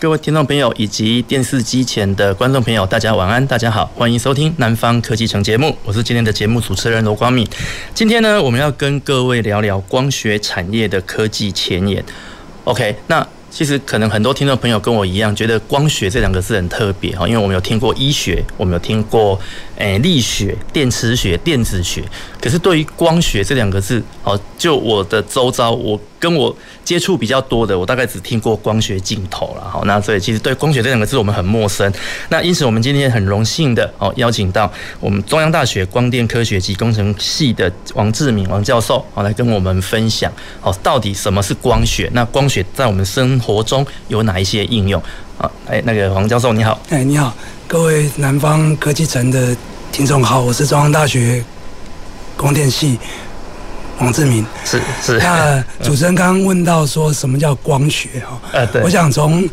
各位听众朋友以及电视机前的观众朋友，大家晚安，大家好，欢迎收听《南方科技城》节目，我是今天的节目主持人罗光敏。今天呢，我们要跟各位聊聊光学产业的科技前沿。OK，那。其实可能很多听众朋友跟我一样，觉得光学这两个字很特别哈，因为我们有听过医学，我们有听过诶力学、电磁学、电子学，可是对于光学这两个字，哦，就我的周遭我。跟我接触比较多的，我大概只听过光学镜头了，好，那所以其实对光学这两个字我们很陌生。那因此我们今天很荣幸的哦，邀请到我们中央大学光电科学及工程系的王志敏王教授，好来跟我们分享，哦，到底什么是光学？那光学在我们生活中有哪一些应用？啊，哎，那个黄教授你好，哎，你好，各位南方科技城的听众好，我是中央大学光电系。王志明是是，那 主持人刚刚问到说什么叫光学哈？呃，对，我想从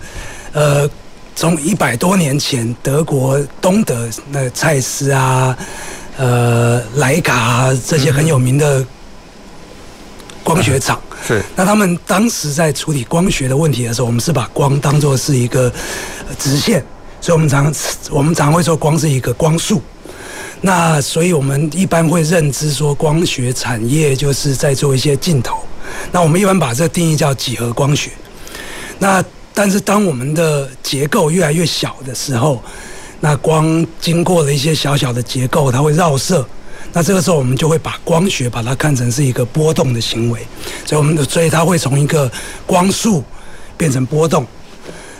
呃从一百多年前德国东德那蔡司啊，呃莱卡啊这些很有名的光学厂是，那他们当时在处理光学的问题的时候，我们是把光当作是一个直线，所以我们常我们常会说光是一个光束。那所以，我们一般会认知说，光学产业就是在做一些镜头。那我们一般把这定义叫几何光学。那但是，当我们的结构越来越小的时候，那光经过了一些小小的结构，它会绕射。那这个时候，我们就会把光学把它看成是一个波动的行为。所以，我们的所以它会从一个光速变成波动。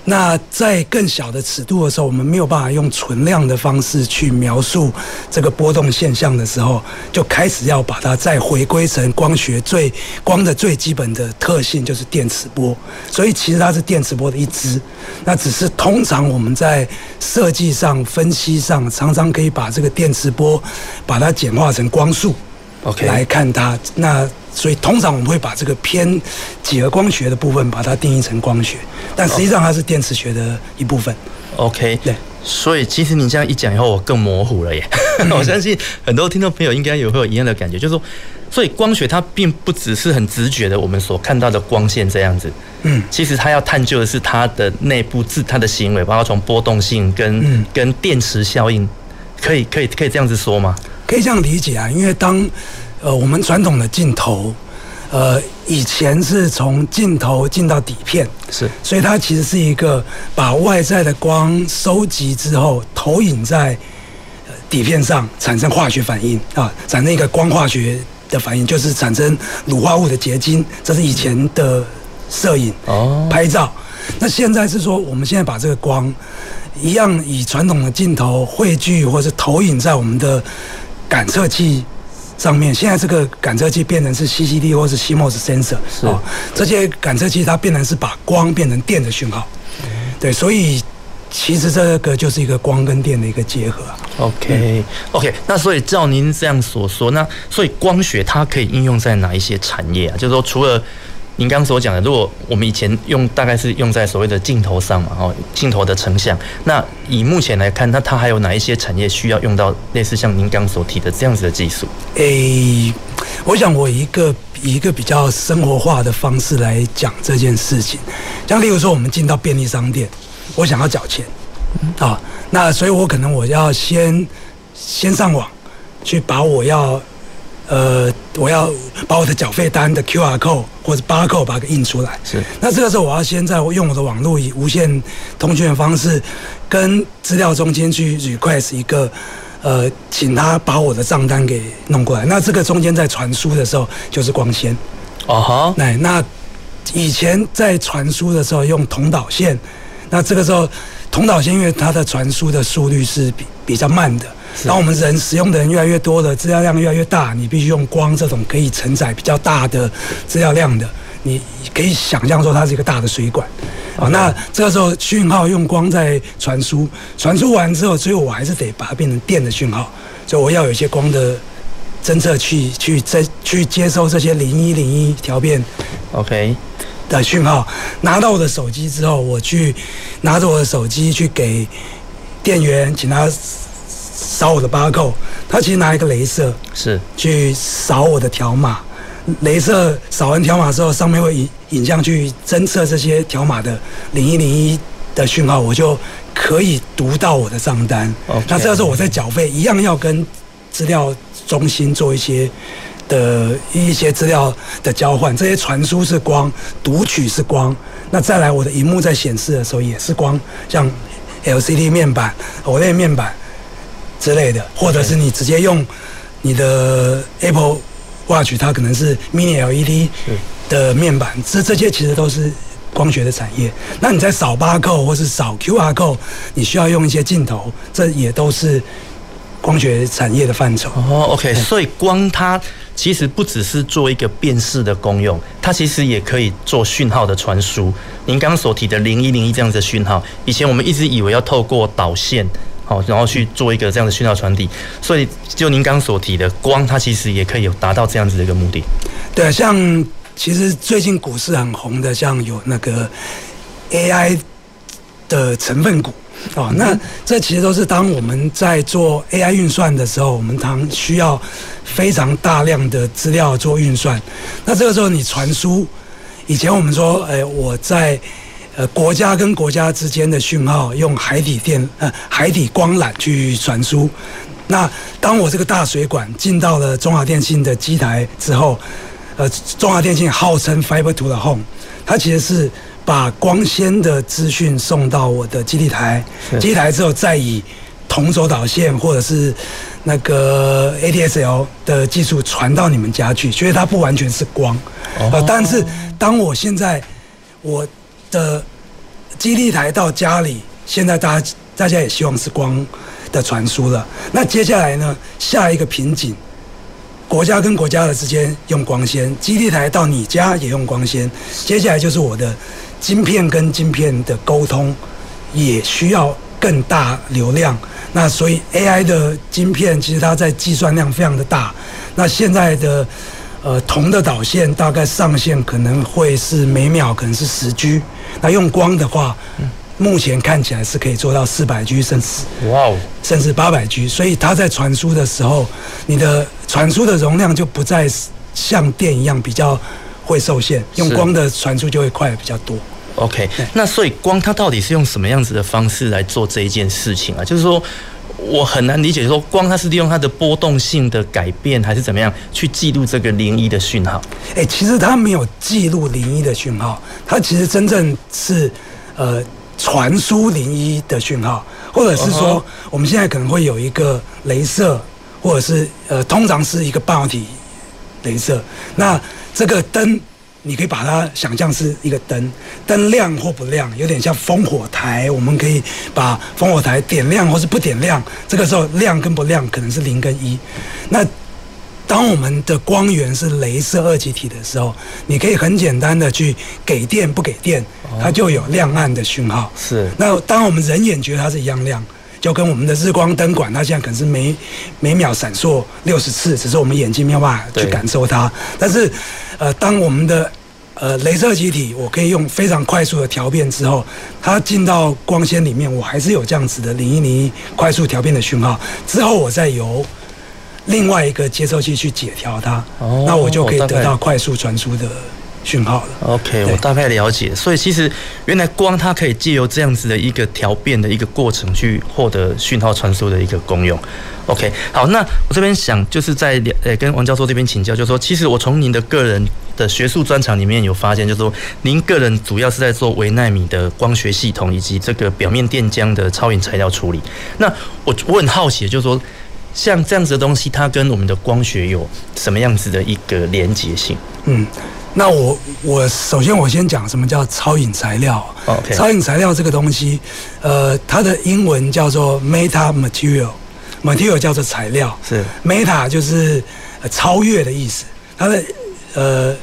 那在更小的尺度的时候，我们没有办法用存量的方式去描述这个波动现象的时候，就开始要把它再回归成光学最光的最基本的特性，就是电磁波。所以其实它是电磁波的一支。那只是通常我们在设计上、分析上，常常可以把这个电磁波把它简化成光束，OK 来看它。那所以通常我们会把这个偏几何光学的部分把它定义成光学，但实际上它是电磁学的一部分。OK，对。所以其实你这样一讲以后，我更模糊了耶。我相信很多听众朋友应该也会有一样的感觉，就是说，所以光学它并不只是很直觉的我们所看到的光线这样子。嗯，其实它要探究的是它的内部自它的行为，包括从波动性跟跟电磁效应，可以可以可以这样子说吗？可以这样理解啊，因为当呃，我们传统的镜头，呃，以前是从镜头进到底片，是，所以它其实是一个把外在的光收集之后，投影在底片上，产生化学反应啊，产生一个光化学的反应，就是产生乳化物的结晶。这是以前的摄影哦，拍照。那现在是说，我们现在把这个光一样以传统的镜头汇聚或者投影在我们的感测器。上面现在这个感测器变成是 CCD 或是 CMOS sensor 是哦，这些感测器它变成是把光变成电的讯号，对，所以其实这个就是一个光跟电的一个结合。OK OK，那所以照您这样所说，那所以光学它可以应用在哪一些产业啊？就是说除了您刚刚所讲的，如果我们以前用大概是用在所谓的镜头上嘛，哦，镜头的成像。那以目前来看，那它还有哪一些产业需要用到类似像您刚所提的这样子的技术？诶、我想我一个以一个比较生活化的方式来讲这件事情，像例如说我们进到便利商店，我想要缴钱，啊，那所以我可能我要先先上网去把我要。呃，我要把我的缴费单的 QR code 或者 barcode 把它印出来。是。那这个时候，我要先在用我的网络以无线通讯的方式，跟资料中间去 request 一个，呃，请他把我的账单给弄过来。那这个中间在传输的时候就是光纤。哦哈。那那以前在传输的时候用铜导线，那这个时候铜导线因为它的传输的速率是比比较慢的。当我们人使用的人越来越多了，资料量越来越大，你必须用光这种可以承载比较大的资料量的，你可以想象说它是一个大的水管。啊，那这个时候讯号用光在传输，传输完之后，最后我还是得把它变成电的讯号，所以我要有一些光的侦测器去在去接收这些零一零一调变，OK。的讯号，拿到我的手机之后，我去拿着我的手机去给店员，请他扫我的 barcode，他其实拿一个镭射是去扫我的条码。镭射扫完条码之后，上面会影影像去侦测这些条码的零一零一的讯号，我就可以读到我的账单。那这个时候我在缴费，一样要跟资料中心做一些的一些资料的交换。这些传输是光，读取是光。那再来我的荧幕在显示的时候也是光，像 LCD 面板、OLED 面板之类的，或者是你直接用你的 Apple。Watch 它可能是 Mini LED 的面板，这这些其实都是光学的产业。那你在扫 Barcode 或是扫 QR Code，你需要用一些镜头，这也都是光学产业的范畴。哦，OK，所以光它其实不只是做一个辨识的功用，它其实也可以做讯号的传输。您刚刚所提的零一零一这样子的讯号，以前我们一直以为要透过导线。好，然后去做一个这样的讯号传递，所以就您刚刚所提的光，它其实也可以有达到这样子的一个目的。对，像其实最近股市很红的，像有那个 AI 的成分股哦，那这其实都是当我们在做 AI 运算的时候，我们常需要非常大量的资料做运算。那这个时候你传输，以前我们说，哎，我在。呃，国家跟国家之间的讯号用海底电呃海底光缆去传输。那当我这个大水管进到了中华电信的机台之后，呃，中华电信号称 Fiber to the Home，它其实是把光纤的资讯送到我的基地台，基地台之后再以同轴导线或者是那个 ADSL 的技术传到你们家去，所以它不完全是光。呃，但是当我现在我。的基地台到家里，现在大家大家也希望是光的传输了。那接下来呢？下一个瓶颈，国家跟国家的之间用光纤，基地台到你家也用光纤。接下来就是我的晶片跟晶片的沟通，也需要更大流量。那所以 AI 的晶片其实它在计算量非常的大。那现在的。呃，铜的导线大概上限可能会是每秒可能是十 G，那用光的话，目前看起来是可以做到四百 G，甚至哇哦，甚至八百 G。所以它在传输的时候，你的传输的容量就不再像电一样比较会受限，用光的传输就会快比较多。OK，那所以光它到底是用什么样子的方式来做这一件事情啊？就是说。我很难理解，说光它是利用它的波动性的改变，还是怎么样去记录这个零一的讯号？哎、欸，其实它没有记录零一的讯号，它其实真正是呃传输零一的讯号，或者是说我们现在可能会有一个镭射，或者是呃通常是一个半导体镭射，那这个灯。你可以把它想象是一个灯，灯亮或不亮，有点像烽火台。我们可以把烽火台点亮或是不点亮，这个时候亮跟不亮可能是零跟一。那当我们的光源是镭射二极体的时候，你可以很简单的去给电不给电，它就有亮暗的讯号。是。那当我们人眼觉得它是一样亮，就跟我们的日光灯管，它现在可能是每每秒闪烁六十次，只是我们眼睛没有办法去感受它。但是呃，当我们的呃，镭射机体，我可以用非常快速的调变之后，它进到光纤里面，我还是有这样子的零一零一快速调变的讯号。之后我再由另外一个接收器去解调它，哦，那我就可以得到快速传输的讯号了。OK，我大概了解。所以其实原来光它可以借由这样子的一个调变的一个过程，去获得讯号传输的一个功用。OK，好，那我这边想就是在呃跟王教授这边请教，就是说，其实我从您的个人的学术专长里面有发现，就是说，您个人主要是在做微纳米的光学系统以及这个表面电浆的超引材料处理。那我我很好奇，就是说，像这样子的东西，它跟我们的光学有什么样子的一个连结性？嗯，那我我首先我先讲什么叫超引材料。OK，超引材料这个东西，呃，它的英文叫做 meta material。material 叫做材料，是 meta 就是超越的意思。它的呃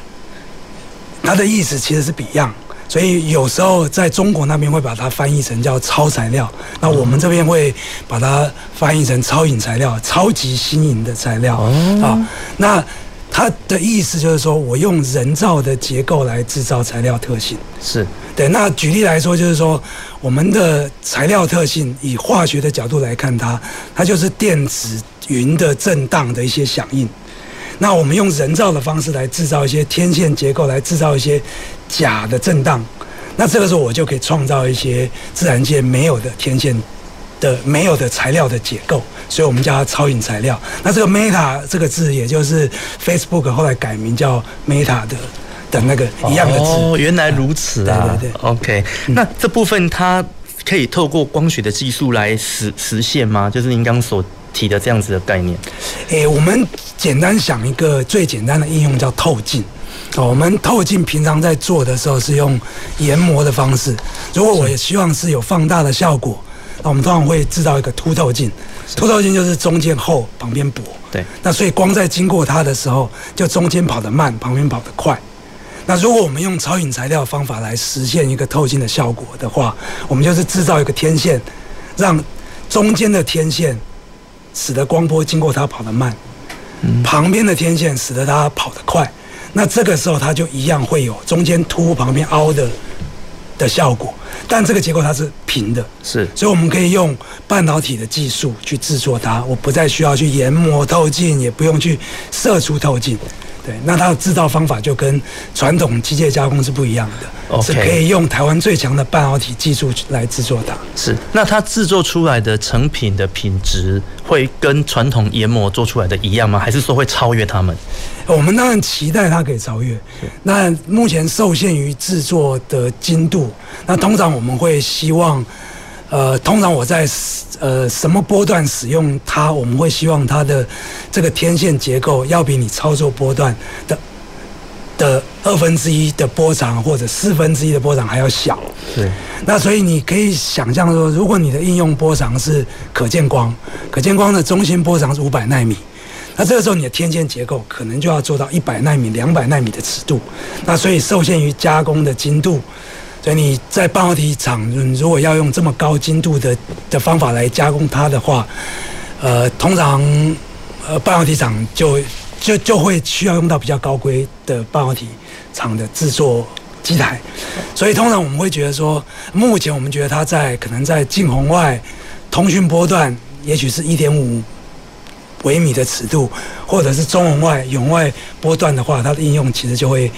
它的意思其实是 Beyond，所以有时候在中国那边会把它翻译成叫超材料，那我们这边会把它翻译成超颖材料，超级新颖的材料啊。那它的意思就是说我用人造的结构来制造材料特性，是对。那举例来说，就是说我们的材料特性，以化学的角度来看它，它就是电子云的震荡的一些响应。那我们用人造的方式来制造一些天线结构，来制造一些假的震荡。那这个时候我就可以创造一些自然界没有的天线的没有的材料的结构，所以我们叫它超隐材料。那这个 Meta 这个字，也就是 Facebook 后来改名叫 Meta 的的那个一样的字。哦，原来如此啊！对对对，OK。那这部分它可以透过光学的技术来实实现吗？就是您刚所提的这样子的概念。诶，我们简单想一个最简单的应用叫透镜。哦，我们透镜平常在做的时候是用研磨的方式。如果我也希望是有放大的效果。那我们通常会制造一个凸透镜，凸透镜就是中间厚，旁边薄。对。那所以光在经过它的时候，就中间跑得慢，旁边跑得快。那如果我们用超影材料的方法来实现一个透镜的效果的话，我们就是制造一个天线，让中间的天线使得光波经过它跑得慢，旁边的天线使得它跑得快。那这个时候它就一样会有中间凸，旁边凹的。的效果，但这个结构它是平的，是，所以我们可以用半导体的技术去制作它，我不再需要去研磨透镜，也不用去射出透镜。对，那它的制造方法就跟传统机械加工是不一样的，Okay. 是可以用台湾最强的半导体技术来制作它。是，那它制作出来的成品的品质会跟传统研磨做出来的一样吗？还是说会超越他们？我们当然期待它可以超越。那目前受限于制作的精度，那通常我们会希望。呃，通常我在呃什么波段使用它，我们会希望它的这个天线结构要比你操作波段的的二分之一的波长或者四分之一的波长还要小。对。那所以你可以想象说，如果你的应用波长是可见光，可见光的中心波长是五百纳米，那这个时候你的天线结构可能就要做到一百纳米、两百纳米的尺度。那所以受限于加工的精度。所以你在半导体厂，如果要用这么高精度的的方法来加工它的话，呃，通常呃半导体厂就就就会需要用到比较高规的半导体厂的制作机台。所以通常我们会觉得说，目前我们觉得它在可能在近红外通讯波段，也许是一点五微米的尺度，或者是中红外远外波段的话，它的应用其实就会。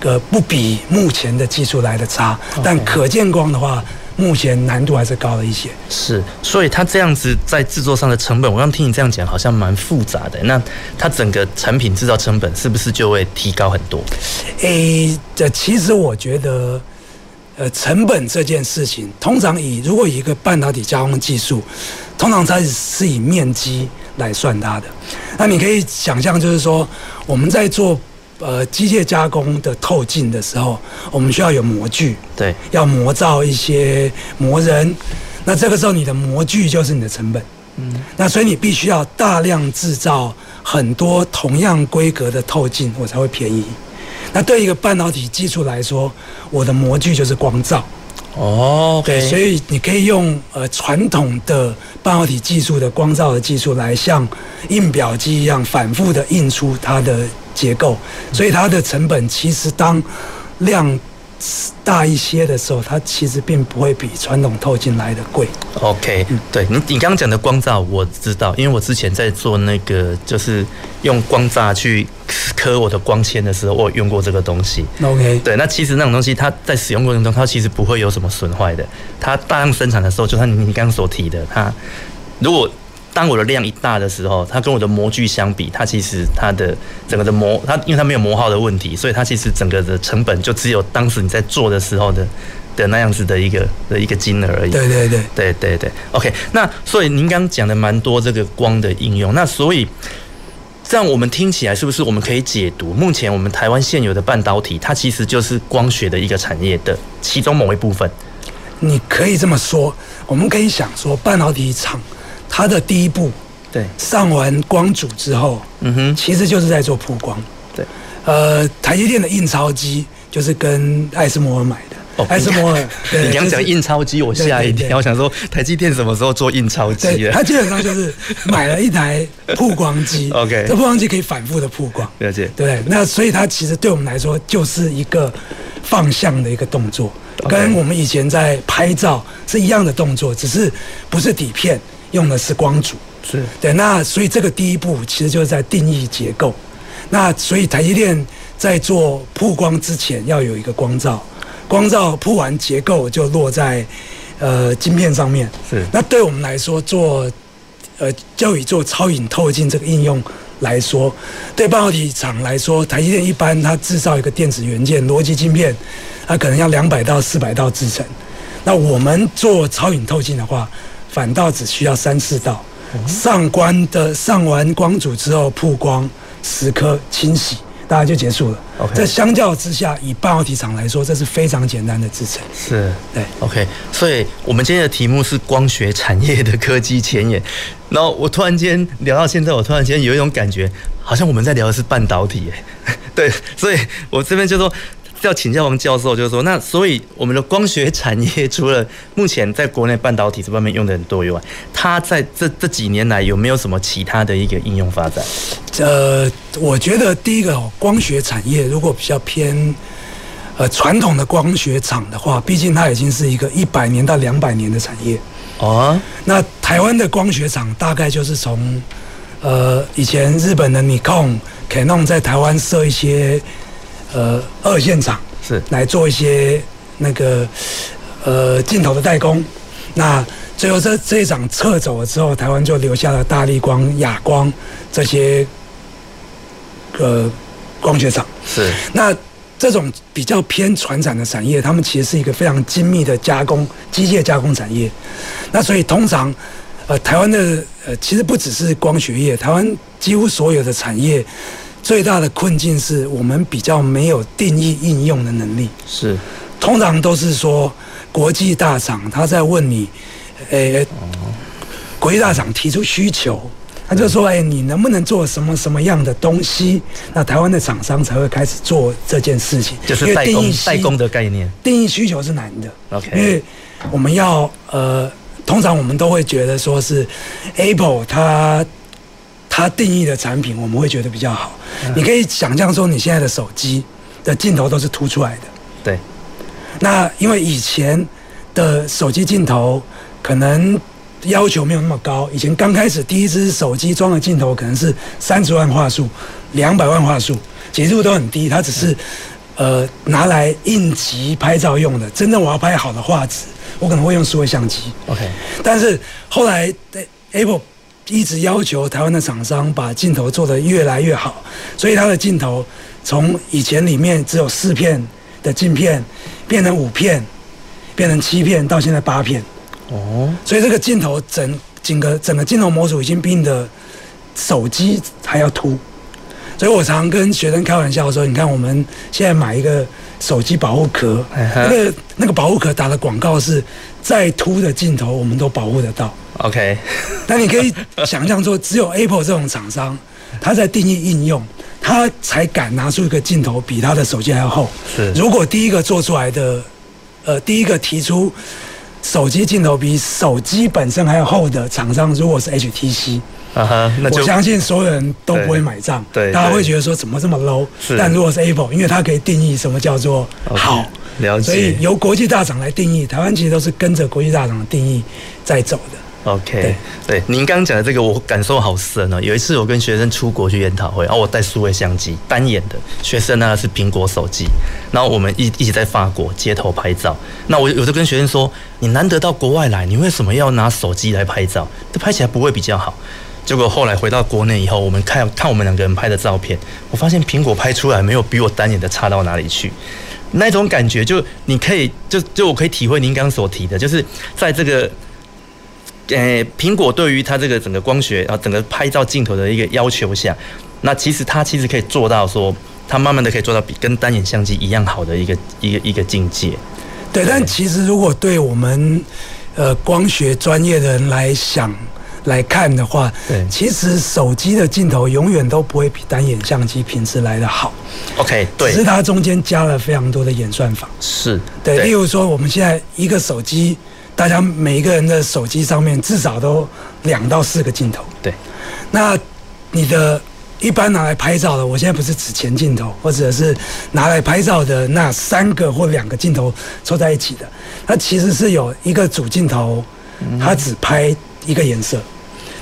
呃，不比目前的技术来的差，但可见光的话，目前难度还是高了一些。是，所以它这样子在制作上的成本，我刚听你这样讲，好像蛮复杂的。那它整个产品制造成本是不是就会提高很多？诶，这其实我觉得，呃，成本这件事情，通常以如果以一个半导体加工技术，通常它是以面积来算它的。那你可以想象，就是说我们在做。呃，机械加工的透镜的时候，我们需要有模具，对，要模造一些磨人。那这个时候，你的模具就是你的成本。嗯，那所以你必须要大量制造很多同样规格的透镜，我才会便宜。那对一个半导体技术来说，我的模具就是光照。哦，对，所以你可以用呃传统的半导体技术的光照的技术来像印表机一样反复的印出它的。结构，所以它的成本其实当量大一些的时候，它其实并不会比传统透镜来的贵。OK，对你你刚刚讲的光照我知道，因为我之前在做那个就是用光栅去刻我的光纤的时候，我有用过这个东西。OK，对，那其实那种东西它在使用过程中，它其实不会有什么损坏的。它大量生产的时候，就像你你刚刚所提的，它如果当我的量一大的时候，它跟我的模具相比，它其实它的整个的磨，它因为它没有磨耗的问题，所以它其实整个的成本就只有当时你在做的时候的的那样子的一个的一个金额而已。对对对对对对。OK，那所以您刚讲的蛮多这个光的应用，那所以这样我们听起来是不是我们可以解读，目前我们台湾现有的半导体，它其实就是光学的一个产业的其中某一部分？你可以这么说，我们可以想说半导体厂。它的第一步，对，上完光阻之后，嗯哼，其实就是在做曝光，对，呃，台积电的印钞机就是跟艾斯摩尔买的。哦，艾斯摩尔，你 刚讲印钞机，我吓一跳，我想说台积电什么时候做印钞机了？他基本上就是买了一台曝光机。OK，这曝光机可以反复的曝光。了解。对，那所以它其实对我们来说就是一个放向的一个动作跟我们以前在拍照是一样的动作，只是不是底片，用的是光组。是对。那所以这个第一步其实就是在定义结构。那所以台积电在做曝光之前要有一个光照。光照铺完，结构就落在呃晶片上面。是。那对我们来说，做呃就以做超影透镜这个应用来说，对半导体厂来说，台积电一般它制造一个电子元件逻辑晶片，它可能要两百到四百道制成。那我们做超影透镜的话，反倒只需要三四道。上光的上完光组之后曝光，蚀刻清洗。大家就结束了。OK，这相较之下，以半导体厂来说，这是非常简单的制程。是，对。OK，所以我们今天的题目是光学产业的科技前沿。然后我突然间聊到现在，我突然间有一种感觉，好像我们在聊的是半导体。哎，对，所以我这边就说。要请教王教授，就是说，那所以我们的光学产业，除了目前在国内半导体这方面用的很多以外，它在这这几年来有没有什么其他的一个应用发展？呃，我觉得第一个光学产业如果比较偏呃传统的光学厂的话，毕竟它已经是一个一百年到两百年的产业哦。那台湾的光学厂大概就是从呃以前日本的 Nikon、Canon 在台湾设一些。呃，二线厂是来做一些那个呃镜头的代工，那最后这这一场撤走了之后，台湾就留下了大力光、亚光这些呃光学厂。是那这种比较偏传产的产业，他们其实是一个非常精密的加工、机械加工产业。那所以通常呃台湾的呃其实不只是光学业，台湾几乎所有的产业。最大的困境是我们比较没有定义应用的能力。是，通常都是说国际大厂他在问你，诶，国际大厂提出需求，他就说，诶，你能不能做什么什么样的东西？那台湾的厂商才会开始做这件事情。就是代工代工的概念。定义需求是难的。OK，因为我们要呃，通常我们都会觉得说是 Apple 它。它定义的产品，我们会觉得比较好。你可以想象说，你现在的手机的镜头都是凸出来的。对。那因为以前的手机镜头可能要求没有那么高，以前刚开始第一支手机装的镜头可能是三十万画素、两百万画素，解析度都很低，它只是呃拿来应急拍照用的。真正我要拍好的画质，我可能会用数位相机。OK。但是后来对 Apple。一直要求台湾的厂商把镜头做得越来越好，所以它的镜头从以前里面只有四片的镜片，变成五片，变成七片，到现在八片。哦，所以这个镜头整整个整个镜头模组已经比你的手机还要凸。所以我常跟学生开玩笑说：“你看，我们现在买一个手机保护壳，那个那个保护壳打的广告是再凸的镜头我们都保护得到。” OK，那你可以想象说，只有 Apple 这种厂商，他在定义应用，他才敢拿出一个镜头比他的手机还要厚。是，如果第一个做出来的，呃，第一个提出手机镜头比手机本身还要厚的厂商，如果是 HTC，啊哈，我相信所有人都不会买账。对，大家会觉得说怎么这么 low？是，但如果是 Apple，因为它可以定义什么叫做好，okay, 了解。所以由国际大厂来定义，台湾其实都是跟着国际大厂的定义在走的。OK，对，对，您刚刚讲的这个我感受好深哦。有一次我跟学生出国去研讨会，然后我带数位相机单眼的，学生呢是苹果手机，然后我们一一起在法国街头拍照。那我有时候跟学生说，你难得到国外来，你为什么要拿手机来拍照？这拍起来不会比较好。结果后来回到国内以后，我们看看我们两个人拍的照片，我发现苹果拍出来没有比我单眼的差到哪里去。那种感觉就你可以就就我可以体会您刚刚所提的，就是在这个。诶，苹果对于它这个整个光学啊，整个拍照镜头的一个要求下，那其实它其实可以做到说，它慢慢的可以做到比跟单眼相机一样好的一个一个一个境界。对，但其实如果对我们呃光学专业的人来想来看的话，对，其实手机的镜头永远都不会比单眼相机品质来的好。OK，对，只是它中间加了非常多的演算法。是对，例如说我们现在一个手机，大家每一个人的手机上面至少都两到四个镜头。对，那你的一般拿来拍照的，我现在不是指前镜头，或者是拿来拍照的那三个或两个镜头凑在一起的，它其实是有一个主镜头，它只拍一个颜色。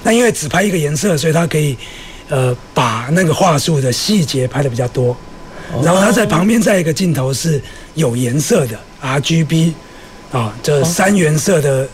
那因为只拍一个颜色，所以它可以，呃，把那个画术的细节拍的比较多。然后它在旁边再一个镜头是有颜色的 RGB，啊，这三原色的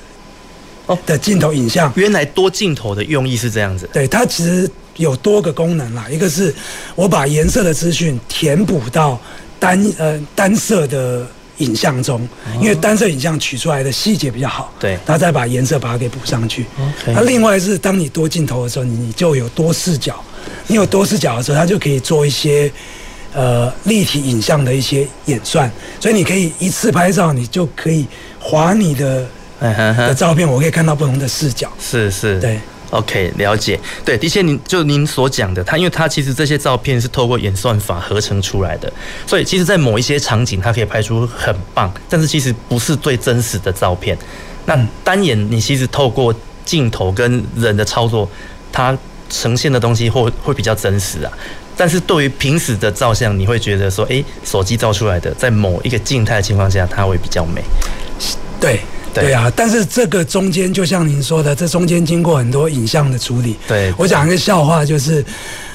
哦的镜头影像。原来多镜头的用意是这样子。对，它其实有多个功能啦，一个是我把颜色的资讯填补到单呃单色的。影像中，因为单色影像取出来的细节比较好，对，然后再把颜色把它给补上去。那另外是当你多镜头的时候，你就有多视角，你有多视角的时候，它就可以做一些呃立体影像的一些演算，所以你可以一次拍照，你就可以滑你的的照片，我可以看到不同的视角。是是，对。OK，了解。对，的确，您就您所讲的，它因为它其实这些照片是透过演算法合成出来的，所以其实，在某一些场景，它可以拍出很棒，但是其实不是最真实的照片。那单眼，你其实透过镜头跟人的操作，它呈现的东西会会比较真实啊。但是对于平时的照相，你会觉得说，诶，手机照出来的，在某一个静态情况下，它会比较美。对。对啊，但是这个中间就像您说的，这中间经过很多影像的处理。对，我讲一个笑话，就是，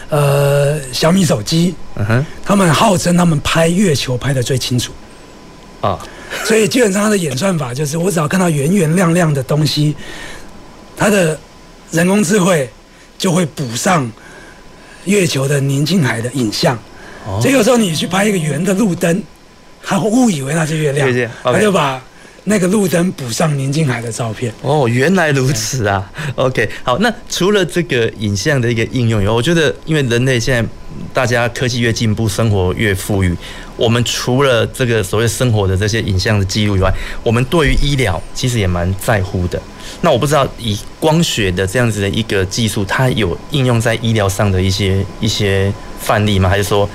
呃，小米手机，嗯哼，他们号称他们拍月球拍的最清楚，啊，所以基本上它的演算法就是，我只要看到圆圆亮亮的东西，它的人工智慧就会补上月球的宁静海的影像。哦，所以有时候你去拍一个圆的路灯，他会误以为那是月亮，他就把。那个路灯补上宁静海的照片哦，原来如此啊。OK，好，那除了这个影像的一个应用以外，我觉得因为人类现在大家科技越进步，生活越富裕，我们除了这个所谓生活的这些影像的记录以外，我们对于医疗其实也蛮在乎的。那我不知道以光学的这样子的一个技术，它有应用在医疗上的一些一些范例吗？还是说？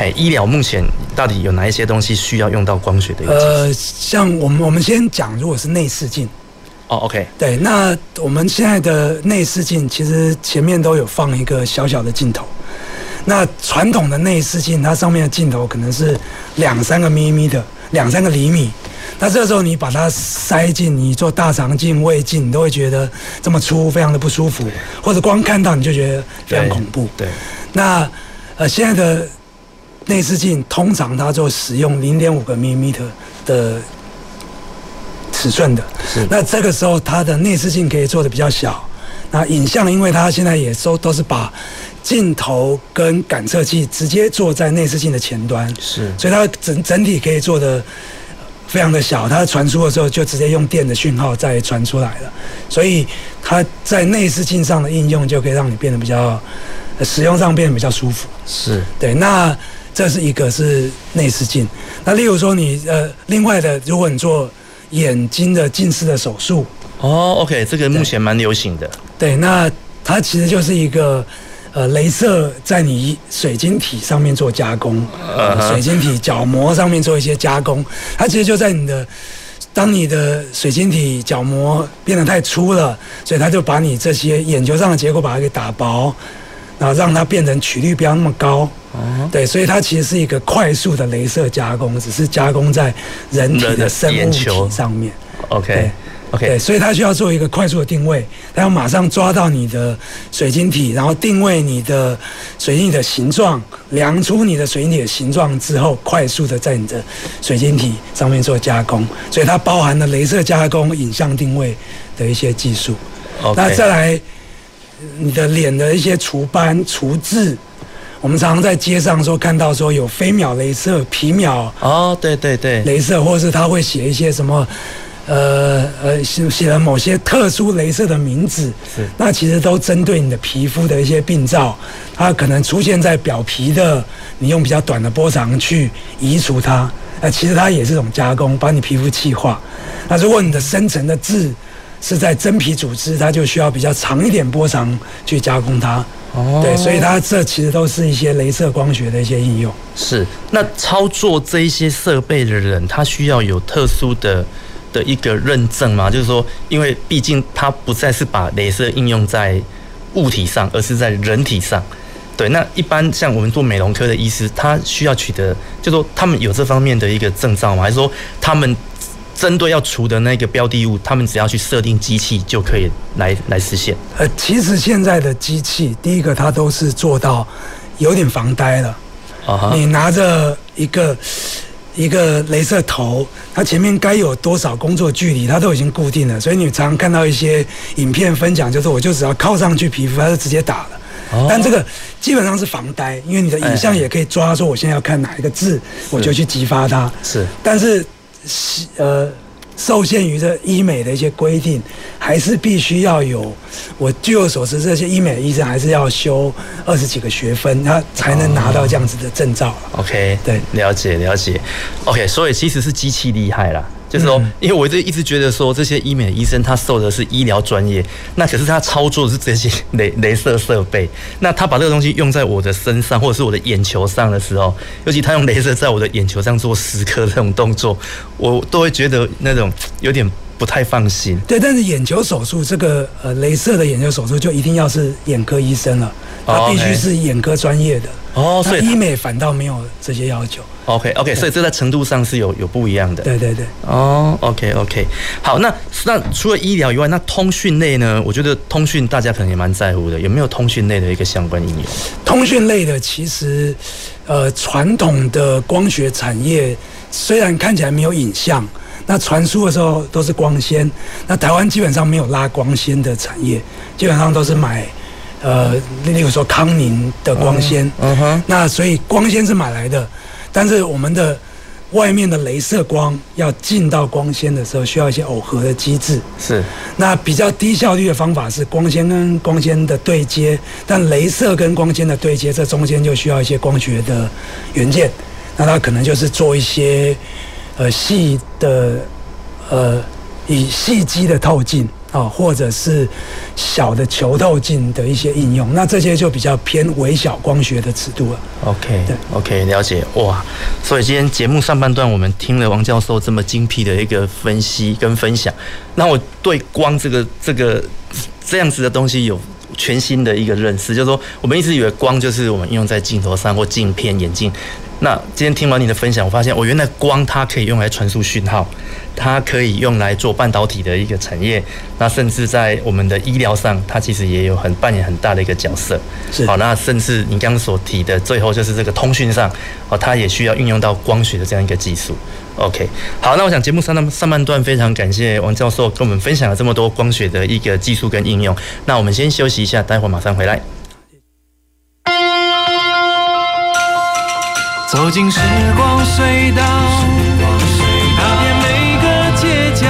哎，医疗目前到底有哪一些东西需要用到光学的？呃，像我们我们先讲，如果是内视镜，哦，OK，对，那我们现在的内视镜其实前面都有放一个小小的镜头。那传统的内视镜，它上面的镜头可能是两三个咪咪的，两三个厘米。那这个时候你把它塞进你做大肠镜、胃镜，你都会觉得这么粗，非常的不舒服，或者光看到你就觉得非常恐怖。对，对那呃现在的。内视镜通常它就使用零点五个 mm 的尺寸的，是。那这个时候它的内视镜可以做的比较小。那影像，因为它现在也都都是把镜头跟感测器直接做在内视镜的前端，是。所以它整整体可以做的非常的小，它传输的时候就直接用电的讯号再传出来了。所以它在内视镜上的应用就可以让你变得比较使用上变得比较舒服。是对。那这是一个是内视镜，那例如说你呃，另外的，如果你做眼睛的近视的手术，哦，OK，这个目前蛮流行的。对，那它其实就是一个呃，镭射在你水晶体上面做加工，呃，水晶体角膜上面做一些加工，它其实就在你的，当你的水晶体角膜变得太粗了，所以它就把你这些眼球上的结构把它给打薄，然后让它变成曲率不要那么高。哦，对，所以它其实是一个快速的镭射加工，只是加工在人体的生物体上面。OK，OK，对，所以它需要做一个快速的定位，它要马上抓到你的水晶体，然后定位你的水晶体的形状，量出你的水晶体的形状之后，快速的在你的水晶体上面做加工。所以它包含了镭射加工、影像定位的一些技术。Okay. 那再来，你的脸的一些除斑、除痣。我们常常在街上说看到说有飞秒镭射、皮秒哦，对对对，镭射，或是他会写一些什么，呃呃，写写了某些特殊镭射的名字，是，那其实都针对你的皮肤的一些病灶，它可能出现在表皮的，你用比较短的波长去移除它，那，其实它也是一种加工，把你皮肤气化。那如果你的深层的痣是在真皮组织，它就需要比较长一点波长去加工它。哦，对，所以它这其实都是一些镭射光学的一些应用。是，那操作这一些设备的人，他需要有特殊的的一个认证吗？就是说，因为毕竟它不再是把镭射应用在物体上，而是在人体上。对，那一般像我们做美容科的医师，他需要取得，就说他们有这方面的一个证照吗？还是说他们针对要除的那个标的物，他们只要去设定机器就可以来来实现？呃，其实现在的机器，第一个它都是做到有点防呆了。啊哈，你拿着一个一个镭射头，它前面该有多少工作距离，它都已经固定了，所以你常常看到一些影片分享，就是我就只要靠上去皮肤，它就直接打了。但这个基本上是防呆，因为你的影像也可以抓，说我现在要看哪一个字，我就去激发它。是，但是，呃，受限于这医美的一些规定，还是必须要有。我据我所知，这些医美医生还是要修二十几个学分，他才能拿到这样子的证照。OK，对，了解了解。OK，所以其实是机器厉害啦。就是说，因为我就一直觉得说，这些医美医生他受的是医疗专业，那可是他操作的是这些镭镭射设备，那他把这个东西用在我的身上或者是我的眼球上的时候，尤其他用镭射在我的眼球上做蚀刻这种动作，我都会觉得那种 有点不太放心。对，但是眼球手术这个呃镭射的眼球手术就一定要是眼科医生了，他必须是眼科专业的。哦，所以医美反倒没有这些要求。OK，OK，okay, okay, 所以这在程度上是有有不一样的。对对对。哦，OK，OK，好，那那除了医疗以外，那通讯类呢？我觉得通讯大家可能也蛮在乎的，有没有通讯类的一个相关应用？通讯类的其实，呃，传统的光学产业虽然看起来没有影像，那传输的时候都是光纤。那台湾基本上没有拉光纤的产业，基本上都是买，呃，例如说康宁的光纤。嗯哼。那所以光纤是买来的。但是我们的外面的镭射光要进到光纤的时候，需要一些耦合的机制。是。那比较低效率的方法是光纤跟光纤的对接，但镭射跟光纤的对接，这中间就需要一些光学的元件。那它可能就是做一些呃细的呃以细机的透镜。啊，或者是小的球透镜的一些应用，那这些就比较偏微小光学的尺度了。OK，对，OK，了解。哇，所以今天节目上半段我们听了王教授这么精辟的一个分析跟分享，那我对光这个这个这样子的东西有全新的一个认识，就是说我们一直以为光就是我们应用在镜头上或镜片、眼镜。那今天听完你的分享，我发现我原来光它可以用来传输讯号，它可以用来做半导体的一个产业，那甚至在我们的医疗上，它其实也有很扮演很大的一个角色。是好，那甚至你刚刚所提的最后就是这个通讯上，哦，它也需要运用到光学的这样一个技术。OK，好，那我想节目上半上半段非常感谢王教授跟我们分享了这么多光学的一个技术跟应用。那我们先休息一下，待会马上回来。走进时光隧道，踏遍每个街角，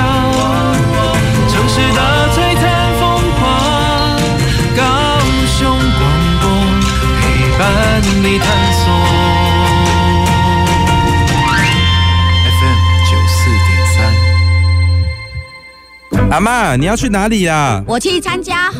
城市的璀璨风光，高雄广播陪伴你探索。阿妈，你要去哪里呀？我去参加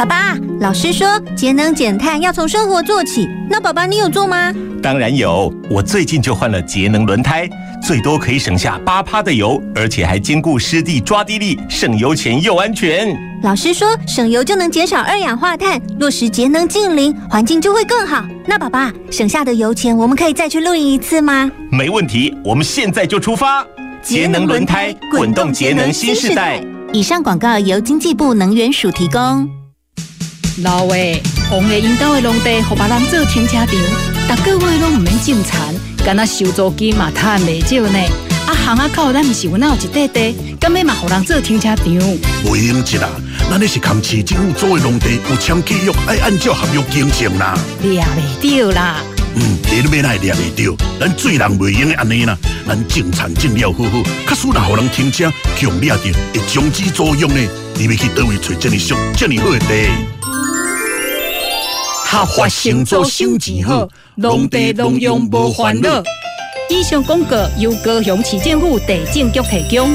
爸爸，老师说节能减碳要从生活做起，那爸爸你有做吗？当然有，我最近就换了节能轮胎，最多可以省下八趴的油，而且还兼顾湿地抓地力，省油钱又安全。老师说省油就能减少二氧化碳，落实节能净零，环境就会更好。那爸爸省下的油钱，我们可以再去露营一次吗？没问题，我们现在就出发。节能轮胎，滚动节能新时代。以上广告由经济部能源署提供。老话，王爷引导的农地，互别人做停车场，逐个月拢毋免种田，干那收租金嘛，赚未少呢。啊，巷仔口咱毋是有那有一块地，干咩嘛，互人做停车场？不用急啦，咱那是扛起政府做的农地有签契约，爱按照合约经营啦。抓袂到啦。嗯，你都免来抓袂到，咱做人袂用的安尼啦。咱种田种了好好，假使若互人停车强掠着，会终止作用呢。你要去倒位找这么俗、这么好的地？合法生做收钱好，农地农用无烦恼。以上广告由高雄市政府地政局提供。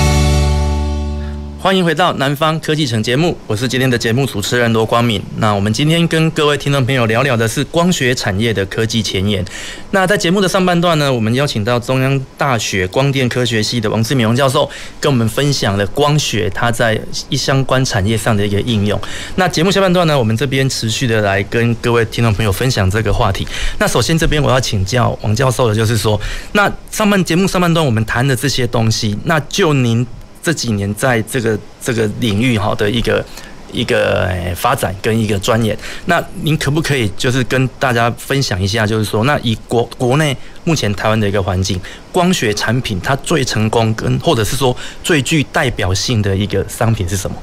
欢迎回到南方科技城节目，我是今天的节目主持人罗光敏。那我们今天跟各位听众朋友聊聊的是光学产业的科技前沿。那在节目的上半段呢，我们邀请到中央大学光电科学系的王志敏教授，跟我们分享了光学它在一相关产业上的一个应用。那节目下半段呢，我们这边持续的来跟各位听众朋友分享这个话题。那首先这边我要请教王教授的就是说，那上半节目上半段我们谈的这些东西，那就您。这几年在这个这个领域哈的一个一个发展跟一个钻研，那您可不可以就是跟大家分享一下，就是说，那以国国内目前台湾的一个环境，光学产品它最成功跟或者是说最具代表性的一个商品是什么？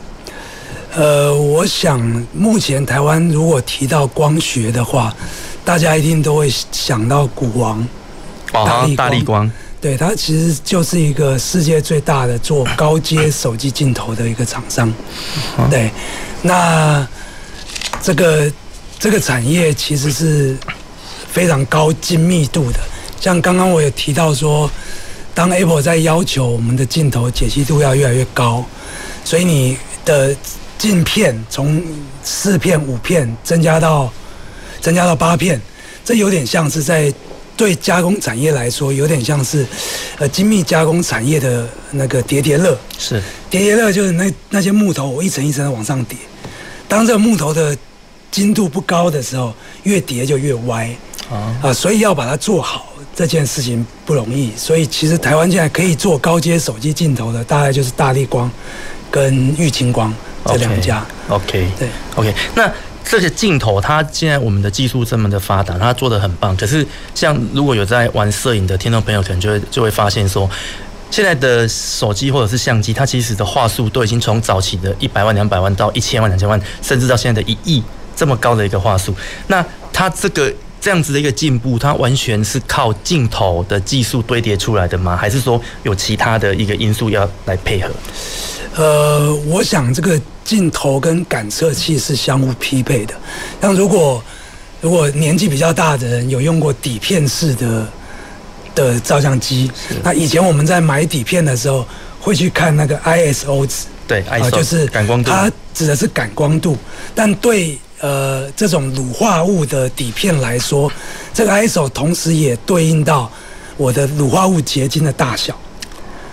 呃，我想目前台湾如果提到光学的话，大家一定都会想到古王，大力光。大力光对，它其实就是一个世界最大的做高阶手机镜头的一个厂商。对，那这个这个产业其实是非常高精密度的。像刚刚我有提到说，当 Apple 在要求我们的镜头解析度要越来越高，所以你的镜片从四片、五片增加到增加到八片，这有点像是在。对加工产业来说，有点像是，呃，精密加工产业的那个叠叠乐。是叠叠乐，就是那那些木头，我一层一层的往上叠。当这个木头的精度不高的时候，越叠就越歪。啊啊，所以要把它做好这件事情不容易。所以其实台湾现在可以做高阶手机镜头的，大概就是大力光跟玉清光这两家。OK, okay. 对，OK，那。这些镜头，它现在我们的技术这么的发达，它做的很棒。可是，像如果有在玩摄影的听众朋友，可能就会就会发现说，现在的手机或者是相机，它其实的画素都已经从早期的一百万、两百万到一千万、两千万，甚至到现在的一亿这么高的一个画素。那它这个这样子的一个进步，它完全是靠镜头的技术堆叠出来的吗？还是说有其他的一个因素要来配合？呃，我想这个。镜头跟感测器是相互匹配的。像如果如果年纪比较大的人有用过底片式的的照相机，那以前我们在买底片的时候会去看那个 ISO 值，对，ISO 就是感光度，它指的是感光度。但对呃这种乳化物的底片来说，这个 ISO 同时也对应到我的乳化物结晶的大小。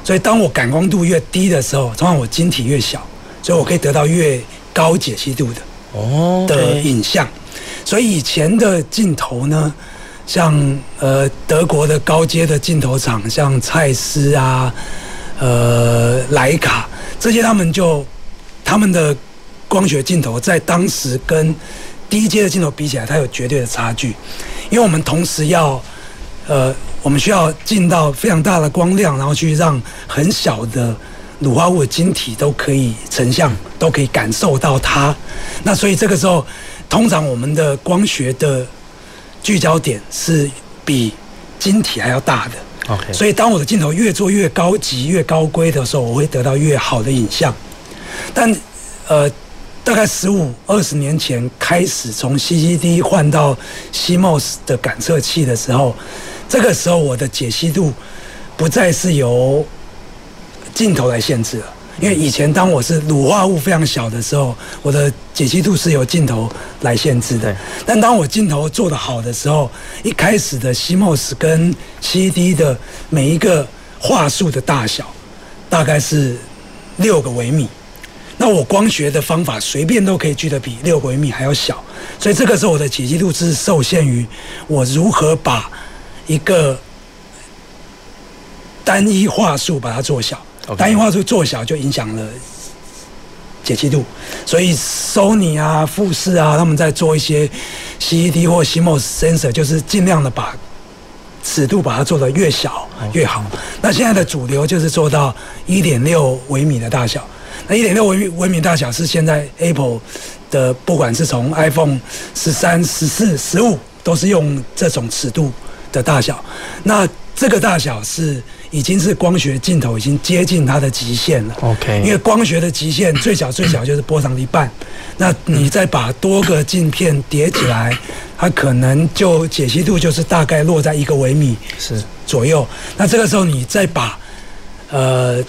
所以当我感光度越低的时候，通常我晶体越小。所以我可以得到越高解析度的哦的影像，所以以前的镜头呢，像呃德国的高阶的镜头厂，像蔡司啊，呃莱卡这些，他们就他们的光学镜头在当时跟低阶的镜头比起来，它有绝对的差距，因为我们同时要呃我们需要进到非常大的光量，然后去让很小的。乳化物的晶体都可以成像，都可以感受到它。那所以这个时候，通常我们的光学的聚焦点是比晶体还要大的。OK。所以当我的镜头越做越高级、越高规的时候，我会得到越好的影像。但呃，大概十五二十年前开始，从 CCD 换到 CMOS 的感测器的时候，这个时候我的解析度不再是由镜头来限制了，因为以前当我是乳化物非常小的时候，我的解析度是由镜头来限制的。但当我镜头做得好的时候，一开始的 CMOS 跟 CCD 的每一个画素的大小大概是六个微米。那我光学的方法随便都可以锯得比六微米还要小，所以这个时候我的解析度是受限于我如何把一个单一话术把它做小。单一话术做小就影响了解析度，所以 Sony 啊、富士啊，他们在做一些 CCD 或 CMOS sensor，就是尽量的把尺度把它做得越小越好。那现在的主流就是做到一点六微米的大小。那一点六微米微米大小是现在 Apple 的，不管是从 iPhone 十三、十四、十五，都是用这种尺度的大小。那这个大小是。已经是光学镜头已经接近它的极限了。OK，因为光学的极限最小最小就是波长的一半，那你再把多个镜片叠起来，它可能就解析度就是大概落在一个微米是左右。那这个时候你再把呃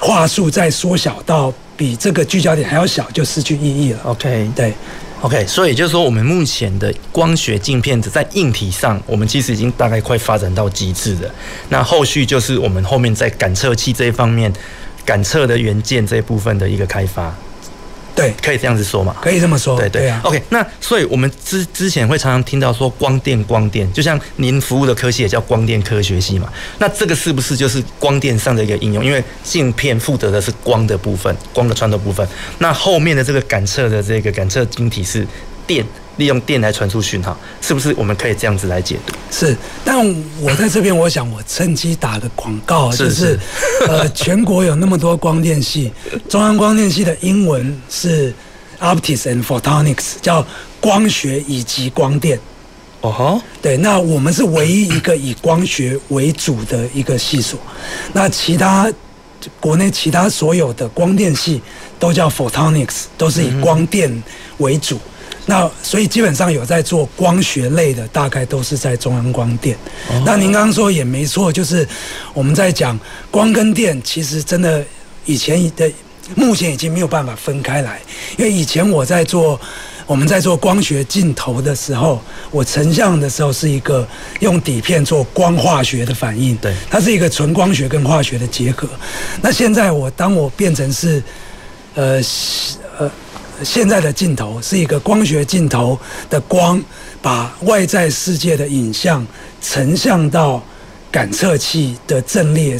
画素再缩小到比这个聚焦点还要小，就失去意义了。OK，对。OK，所以也就是说，我们目前的光学镜片子在硬体上，我们其实已经大概快发展到极致了。那后续就是我们后面在感测器这一方面，感测的元件这一部分的一个开发。对，可以这样子说嘛？可以这么说。对对，對啊。OK，那所以我们之之前会常常听到说光电光电，就像您服务的科系也叫光电科学系嘛。那这个是不是就是光电上的一个应用？因为镜片负责的是光的部分，光的穿透部分。那后面的这个感测的这个感测晶体是电。利用电来传输讯号，是不是我们可以这样子来解读？是，但我在这边，我想我趁机打个广告，是是就是呃，全国有那么多光电系，中央光电系的英文是 Optics and Photonics，叫光学以及光电。哦吼，对，那我们是唯一一个以光学为主的一个系所，那其他国内其他所有的光电系都叫 Photonics，都是以光电为主。嗯那所以基本上有在做光学类的，大概都是在中央光电。Oh. 那您刚刚说也没错，就是我们在讲光跟电，其实真的以前的目前已经没有办法分开来。因为以前我在做我们在做光学镜头的时候，我成像的时候是一个用底片做光化学的反应，对，它是一个纯光学跟化学的结合。那现在我当我变成是呃呃。现在的镜头是一个光学镜头的光，把外在世界的影像成像到感测器的阵列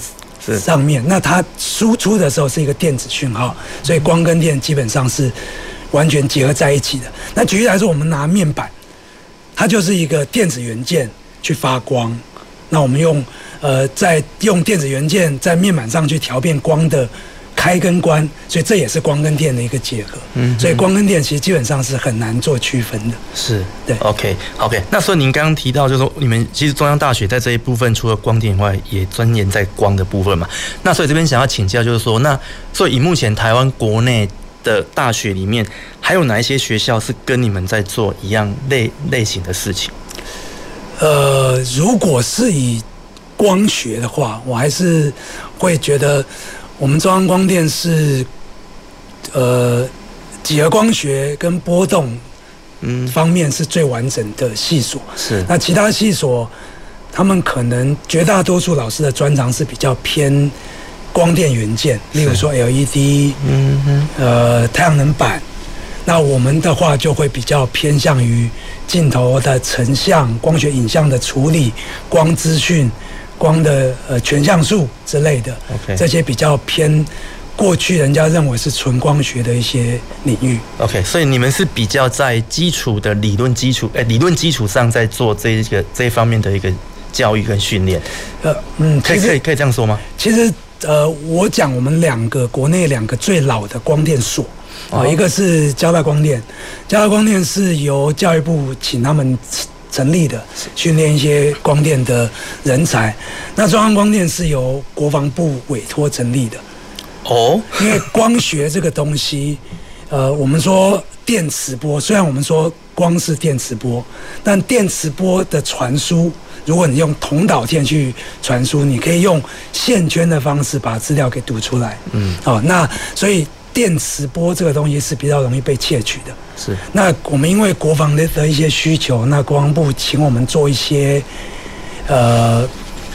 上面。那它输出的时候是一个电子讯号，所以光跟电基本上是完全结合在一起的。那举例来说，我们拿面板，它就是一个电子元件去发光。那我们用呃，在用电子元件在面板上去调变光的。开跟关，所以这也是光跟电的一个结合。嗯，所以光跟电其实基本上是很难做区分的。是，对。OK，OK okay, okay。那所以您刚刚提到，就是说你们其实中央大学在这一部分除了光电以外，也钻研在光的部分嘛。那所以这边想要请教，就是说，那所以以目前台湾国内的大学里面，还有哪一些学校是跟你们在做一样类类型的事情？呃，如果是以光学的话，我还是会觉得。我们中央光电是，呃，几何光学跟波动，嗯，方面是最完整的系所。是。那其他系所，他们可能绝大多数老师的专长是比较偏光电元件，例如说 LED，嗯哼，呃，太阳能板。那我们的话就会比较偏向于镜头的成像、光学影像的处理、光资讯。光的呃全像素之类的这些比较偏过去人家认为是纯光学的一些领域，OK，所以你们是比较在基础的理论基础，哎，理论基础上在做这一个这一方面的一个教育跟训练，呃，嗯，可以可以可以这样说吗？其实呃，我讲我们两个国内两个最老的光电所啊，哦，一个是交大光电，交大光电是由教育部请他们。成立的训练一些光电的人才，那中央光电是由国防部委托成立的。哦，因为光学这个东西，呃，我们说电磁波，虽然我们说光是电磁波，但电磁波的传输如果你用铜导线去传输，你可以用线圈的方式把资料给读出来。嗯，哦，那所以电磁波这个东西是比较容易被窃取的。是。那我们因为国防的的一些需求，那国防部请我们做一些呃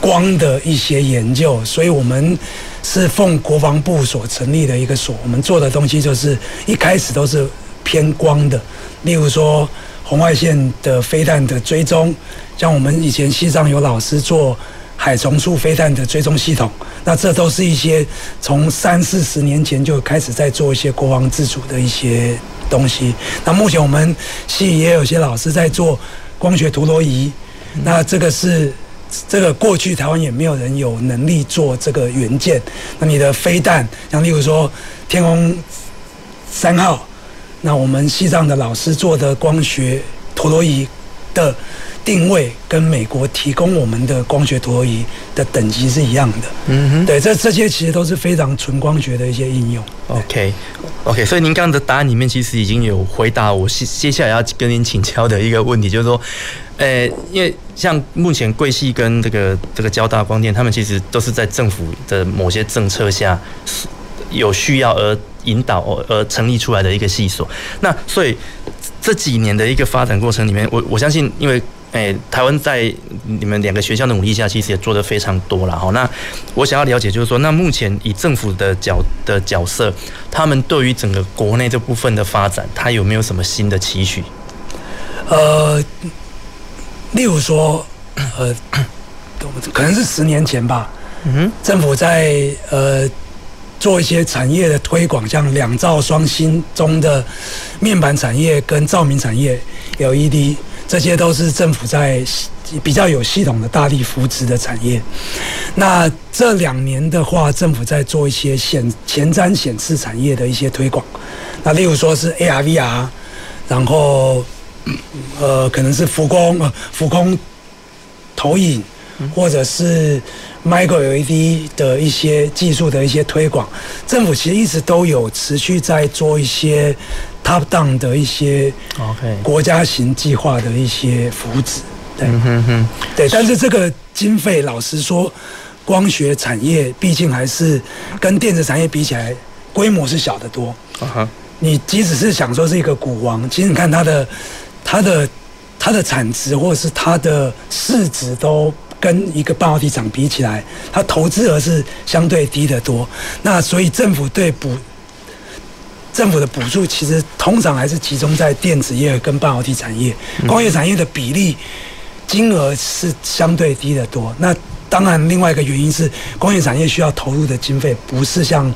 光的一些研究，所以我们是奉国防部所成立的一个所，我们做的东西就是一开始都是偏光的，例如说。红外线的飞弹的追踪，像我们以前西藏有老师做海虫素飞弹的追踪系统，那这都是一些从三四十年前就开始在做一些国防自主的一些东西。那目前我们系也有些老师在做光学陀螺仪，那这个是这个过去台湾也没有人有能力做这个元件。那你的飞弹，像例如说天空三号。那我们系上的老师做的光学陀螺仪的定位，跟美国提供我们的光学陀螺仪的等级是一样的。嗯哼，对，这这些其实都是非常纯光学的一些应用。OK，OK，、okay, 所以您刚刚的答案里面其实已经有回答我接接下来要跟您请教的一个问题，就是说，呃，因为像目前贵系跟这个这个交大光电，他们其实都是在政府的某些政策下有需要而。引导而成立出来的一个系所，那所以这几年的一个发展过程里面，我我相信，因为诶、欸，台湾在你们两个学校的努力下，其实也做得非常多了哈。那我想要了解，就是说，那目前以政府的角的角色，他们对于整个国内这部分的发展，他有没有什么新的期许？呃，例如说，呃，可能是十年前吧，嗯哼，政府在呃。做一些产业的推广，像两造双星中的面板产业跟照明产业 LED，这些都是政府在比较有系统的大力扶持的产业。那这两年的话，政府在做一些显前瞻显示产业的一些推广。那例如说是 AR、VR，然后呃可能是浮空浮空投影，或者是。Micro LED 的一些技术的一些推广，政府其实一直都有持续在做一些 top down 的一些 OK 国家型计划的一些福祉，对，对，但是这个经费，老实说，光学产业毕竟还是跟电子产业比起来，规模是小得多。啊哈你即使是想说是一个股王，其实你看它的、它的、它的产值或者是它的市值都。跟一个半导体厂比起来，它投资额是相对低得多。那所以政府对补政府的补助，其实通常还是集中在电子业跟半导体产业，工业产业的比例金额是相对低得多。那当然，另外一个原因是工业产业需要投入的经费不是像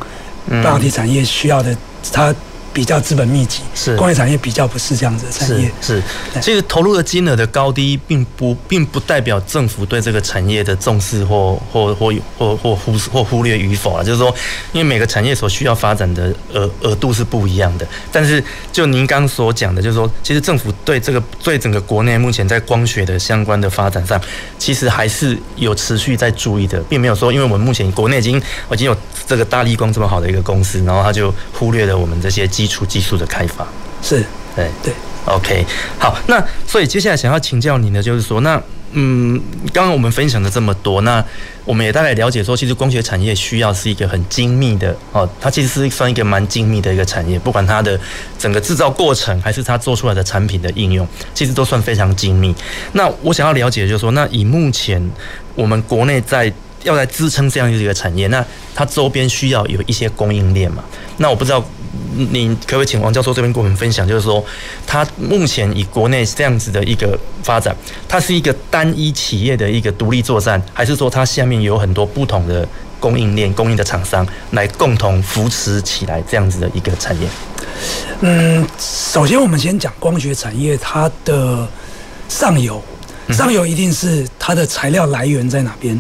半导体产业需要的，它。比较资本密集，是工业产业比较不是这样子的产业。是，是这个投入的金额的高低，并不并不代表政府对这个产业的重视或或或或或忽或忽略与否啊。就是说，因为每个产业所需要发展的额额度是不一样的。但是，就您刚所讲的，就是说，其实政府对这个对整个国内目前在光学的相关的发展上，其实还是有持续在注意的，并没有说，因为我们目前国内已经已经有这个大立光这么好的一个公司，然后他就忽略了我们这些基础技术的开发是，对对，OK，好，那所以接下来想要请教您的，就是说，那嗯，刚刚我们分享了这么多，那我们也大概了解说，其实光学产业需要是一个很精密的哦，它其实是算一个蛮精密的一个产业，不管它的整个制造过程，还是它做出来的产品的应用，其实都算非常精密。那我想要了解就是说，那以目前我们国内在要来支撑这样一个产业，那它周边需要有一些供应链嘛？那我不知道。你可不可以请王教授这边跟我们分享，就是说，它目前以国内这样子的一个发展，它是一个单一企业的一个独立作战，还是说它下面有很多不同的供应链、供应的厂商来共同扶持起来这样子的一个产业？嗯，首先我们先讲光学产业，它的上游，上游一定是它的材料来源在哪边？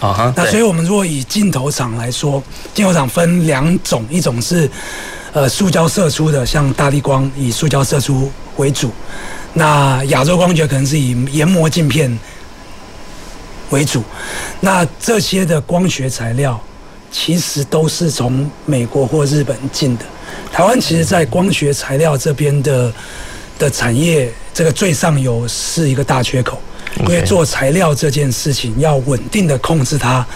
啊哈。那所以我们如果以镜头厂来说，镜头厂分两种，一种是。呃，塑胶射出的，像大力光以塑胶射出为主，那亚洲光学可能是以研磨镜片为主。那这些的光学材料其实都是从美国或日本进的。台湾其实，在光学材料这边的的产业，这个最上游是一个大缺口。因为做材料这件事情要稳定的控制它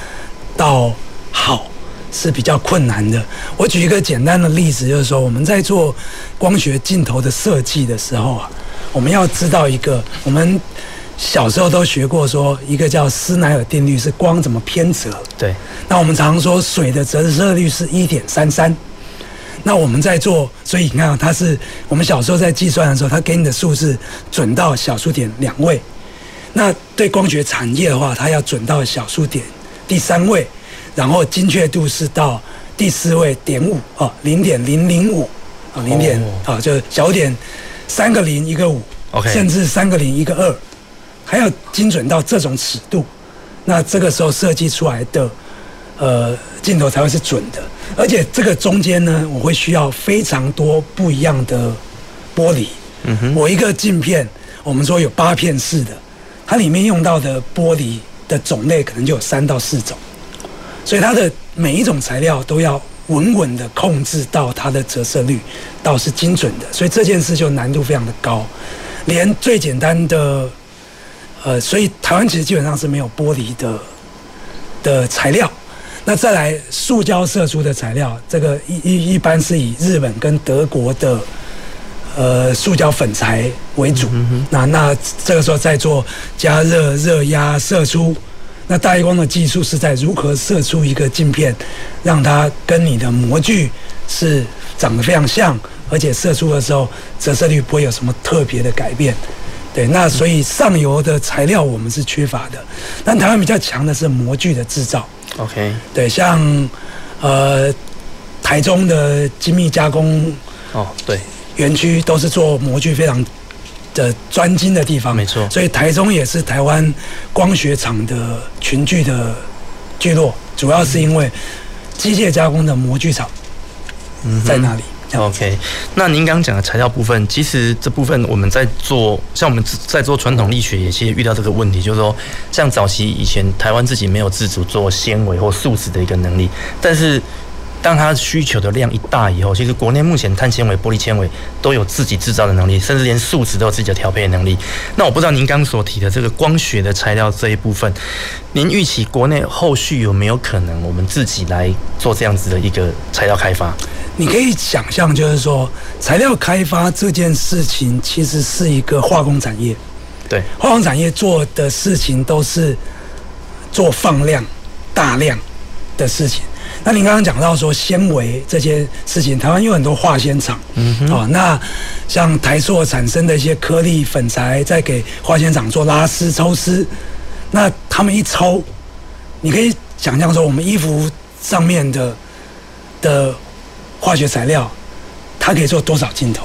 到好是比较困难的。我举一个简单的例子，就是说我们在做光学镜头的设计的时候啊，我们要知道一个我们。小时候都学过，说一个叫斯奈尔定律，是光怎么偏折。对。那我们常说水的折射率是一点三三。那我们在做，所以你看，它是我们小时候在计算的时候，它给你的数字准到小数点两位。那对光学产业的话，它要准到小数点第三位，然后精确度是到第四位点五哦，零点零零五啊，零点啊，就小点三个零一个五，OK，甚至三个零一个二。还要精准到这种尺度，那这个时候设计出来的呃镜头才会是准的。而且这个中间呢，我会需要非常多不一样的玻璃。嗯哼，我一个镜片，我们说有八片式的，它里面用到的玻璃的种类可能就有三到四种，所以它的每一种材料都要稳稳的控制到它的折射率，倒是精准的。所以这件事就难度非常的高，连最简单的。呃，所以台湾其实基本上是没有玻璃的的材料。那再来塑胶射出的材料，这个一一一般是以日本跟德国的呃塑胶粉材为主。那那这个时候再做加热、热压射出。那大立光的技术是在如何射出一个镜片，让它跟你的模具是长得非常像，而且射出的时候折射率不会有什么特别的改变。对，那所以上游的材料我们是缺乏的，但台湾比较强的是模具的制造。OK，对，像呃台中的精密加工哦，对，园区都是做模具非常的专精的地方，没错。所以台中也是台湾光学厂的群聚的聚落，主要是因为机械加工的模具厂在那里。嗯 OK，那您刚刚讲的材料部分，其实这部分我们在做，像我们在做传统力学，也其实遇到这个问题，就是说，像早期以前台湾自己没有自主做纤维或树脂的一个能力，但是当它需求的量一大以后，其实国内目前碳纤维、玻璃纤维都有自己制造的能力，甚至连树脂都有自己的调配能力。那我不知道您刚所提的这个光学的材料这一部分，您预期国内后续有没有可能我们自己来做这样子的一个材料开发？你可以想象，就是说，材料开发这件事情其实是一个化工产业。对，化工产业做的事情都是做放量、大量的事情。那你刚刚讲到说纤维这些事情，台湾有很多化纤厂。嗯哼。哦，那像台塑产生的一些颗粒粉材，再给化纤厂做拉丝、抽丝。那他们一抽，你可以想象说，我们衣服上面的的。化学材料，它可以做多少镜头？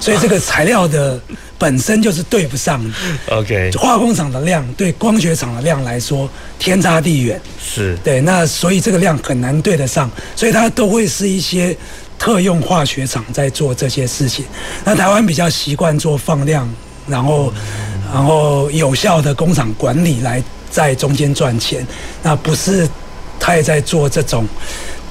所以这个材料的本身就是对不上的。OK，化工厂的量对光学厂的量来说天差地远。是对，那所以这个量很难对得上，所以它都会是一些特用化学厂在做这些事情。那台湾比较习惯做放量，然后然后有效的工厂管理来在中间赚钱，那不是太在做这种。